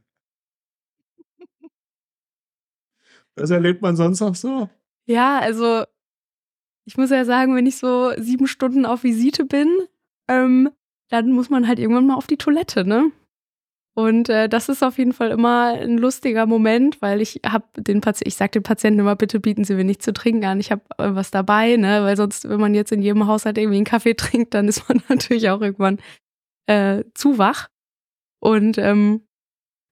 Was erlebt man sonst noch so? Ja, also ich muss ja sagen, wenn ich so sieben Stunden auf Visite bin, ähm, dann muss man halt irgendwann mal auf die Toilette, ne? Und äh, das ist auf jeden Fall immer ein lustiger Moment, weil ich habe den Patienten, ich sage den Patienten immer, bitte bieten Sie mir nichts zu trinken an. Ich habe äh, was dabei, ne? Weil sonst, wenn man jetzt in jedem Haushalt irgendwie einen Kaffee (laughs) trinkt, dann ist man (laughs) natürlich auch irgendwann äh, zu wach. Und ähm,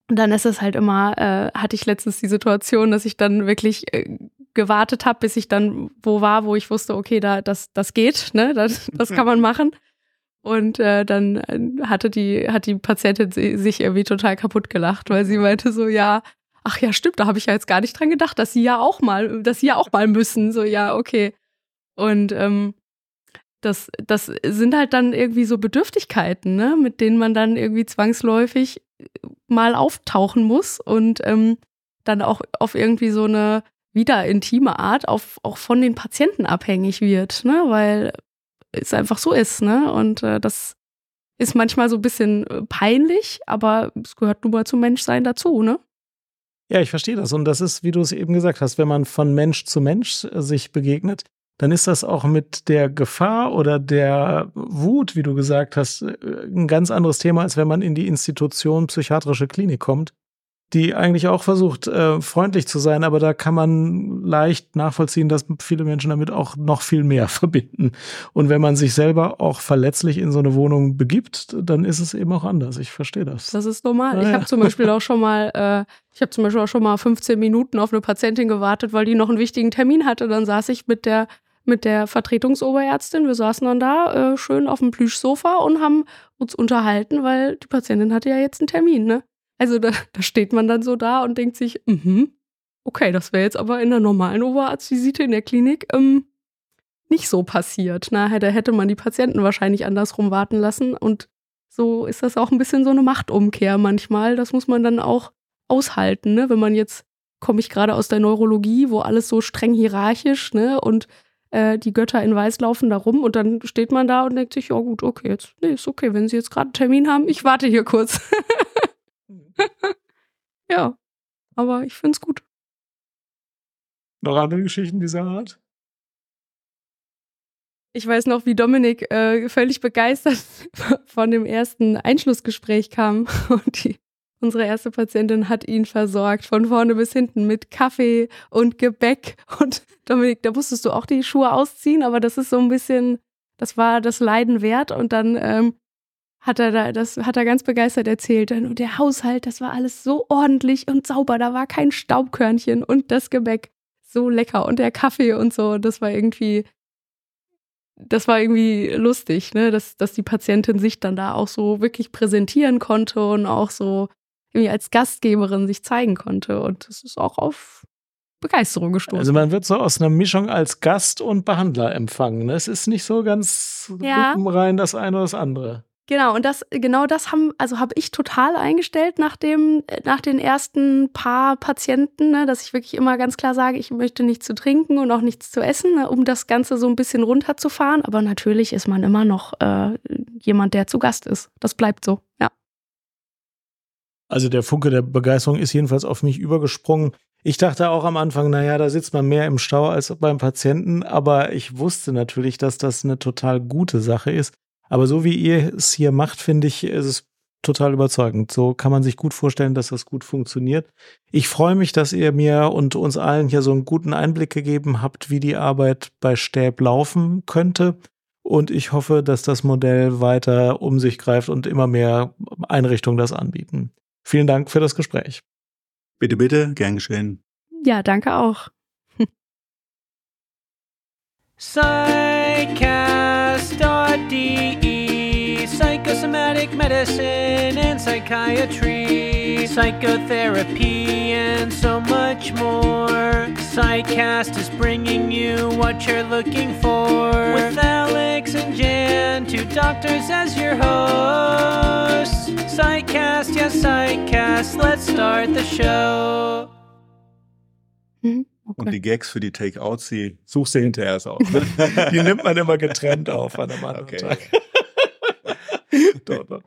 dann ist es halt immer, äh, hatte ich letztens die Situation, dass ich dann wirklich äh, gewartet habe, bis ich dann wo war, wo ich wusste, okay, da das das geht, ne, das, das kann man machen. Und äh, dann äh, hatte die hat die Patientin sich irgendwie total kaputt gelacht, weil sie meinte so, ja, ach ja, stimmt, da habe ich ja jetzt gar nicht dran gedacht, dass sie ja auch mal, dass sie ja auch mal müssen. So ja, okay. Und ähm, das, das sind halt dann irgendwie so Bedürftigkeiten, ne, mit denen man dann irgendwie zwangsläufig mal auftauchen muss und ähm, dann auch auf irgendwie so eine wieder intime Art auf, auch von den Patienten abhängig wird, ne? weil es einfach so ist. Ne? Und äh, das ist manchmal so ein bisschen äh, peinlich, aber es gehört nun mal zum Menschsein dazu. Ne? Ja, ich verstehe das. Und das ist, wie du es eben gesagt hast, wenn man von Mensch zu Mensch äh, sich begegnet, dann ist das auch mit der Gefahr oder der Wut, wie du gesagt hast, äh, ein ganz anderes Thema, als wenn man in die Institution psychiatrische Klinik kommt die eigentlich auch versucht, äh, freundlich zu sein, aber da kann man leicht nachvollziehen, dass viele Menschen damit auch noch viel mehr (laughs) verbinden. Und wenn man sich selber auch verletzlich in so eine Wohnung begibt, dann ist es eben auch anders. Ich verstehe das. Das ist normal. Ah, ich habe zum Beispiel auch schon mal, äh, ich habe zum Beispiel auch schon mal 15 Minuten auf eine Patientin gewartet, weil die noch einen wichtigen Termin hatte. Dann saß ich mit der mit der Vertretungsoberärztin. Wir saßen dann da äh, schön auf dem Plüschsofa und haben uns unterhalten, weil die Patientin hatte ja jetzt einen Termin, ne? Also da, da steht man dann so da und denkt sich, mhm, okay, das wäre jetzt aber in der normalen Oberarztvisite in der Klinik ähm, nicht so passiert. Na, da hätte man die Patienten wahrscheinlich andersrum warten lassen. Und so ist das auch ein bisschen so eine Machtumkehr manchmal. Das muss man dann auch aushalten, ne? Wenn man jetzt, komme ich gerade aus der Neurologie, wo alles so streng hierarchisch, ne? Und äh, die Götter in Weiß laufen da rum und dann steht man da und denkt sich, ja gut, okay, jetzt, nee, ist okay, wenn Sie jetzt gerade einen Termin haben, ich warte hier kurz. (laughs) (laughs) ja, aber ich finde es gut. Noch andere Geschichten dieser Art? Ich weiß noch, wie Dominik äh, völlig begeistert (laughs) von dem ersten Einschlussgespräch kam (laughs) und die, unsere erste Patientin hat ihn versorgt, von vorne bis hinten mit Kaffee und Gebäck. Und Dominik, da musstest du auch die Schuhe ausziehen, aber das ist so ein bisschen, das war das Leiden wert. Und dann ähm, hat er da, das hat er ganz begeistert erzählt. Und der Haushalt, das war alles so ordentlich und sauber, da war kein Staubkörnchen und das Gebäck so lecker und der Kaffee und so, das war irgendwie, das war irgendwie lustig, ne, dass, dass die Patientin sich dann da auch so wirklich präsentieren konnte und auch so irgendwie als Gastgeberin sich zeigen konnte. Und das ist auch auf Begeisterung gestoßen. Also man wird so aus einer Mischung als Gast und Behandler empfangen. Ne? Es ist nicht so ganz Ja. rein das eine oder das andere. Genau, und das, genau das haben, also habe ich total eingestellt nach dem, nach den ersten paar Patienten, ne, dass ich wirklich immer ganz klar sage, ich möchte nichts zu trinken und auch nichts zu essen, ne, um das Ganze so ein bisschen runterzufahren. Aber natürlich ist man immer noch äh, jemand, der zu Gast ist. Das bleibt so, ja. Also der Funke der Begeisterung ist jedenfalls auf mich übergesprungen. Ich dachte auch am Anfang, naja, da sitzt man mehr im Stau als beim Patienten, aber ich wusste natürlich, dass das eine total gute Sache ist. Aber so wie ihr es hier macht, finde ich, ist es total überzeugend. So kann man sich gut vorstellen, dass das gut funktioniert. Ich freue mich, dass ihr mir und uns allen hier so einen guten Einblick gegeben habt, wie die Arbeit bei Stäb laufen könnte. Und ich hoffe, dass das Modell weiter um sich greift und immer mehr Einrichtungen das anbieten. Vielen Dank für das Gespräch. Bitte, bitte, gern geschehen. Ja, danke auch. (laughs) Psychosomatic medicine and psychiatry, psychotherapy, and so much more. Psychcast is bringing you what you're looking for. With Alex and Jan, two doctors as your hosts. Psychcast, yes, Psychcast, let's start the show. Mhm, Und okay. die Gags für die Takeouts, die suchst du hinterher erst aus. Ne? (laughs) Die nimmt man immer getrennt auf an einem (laughs) anderen Okay. Tag. doch, doch.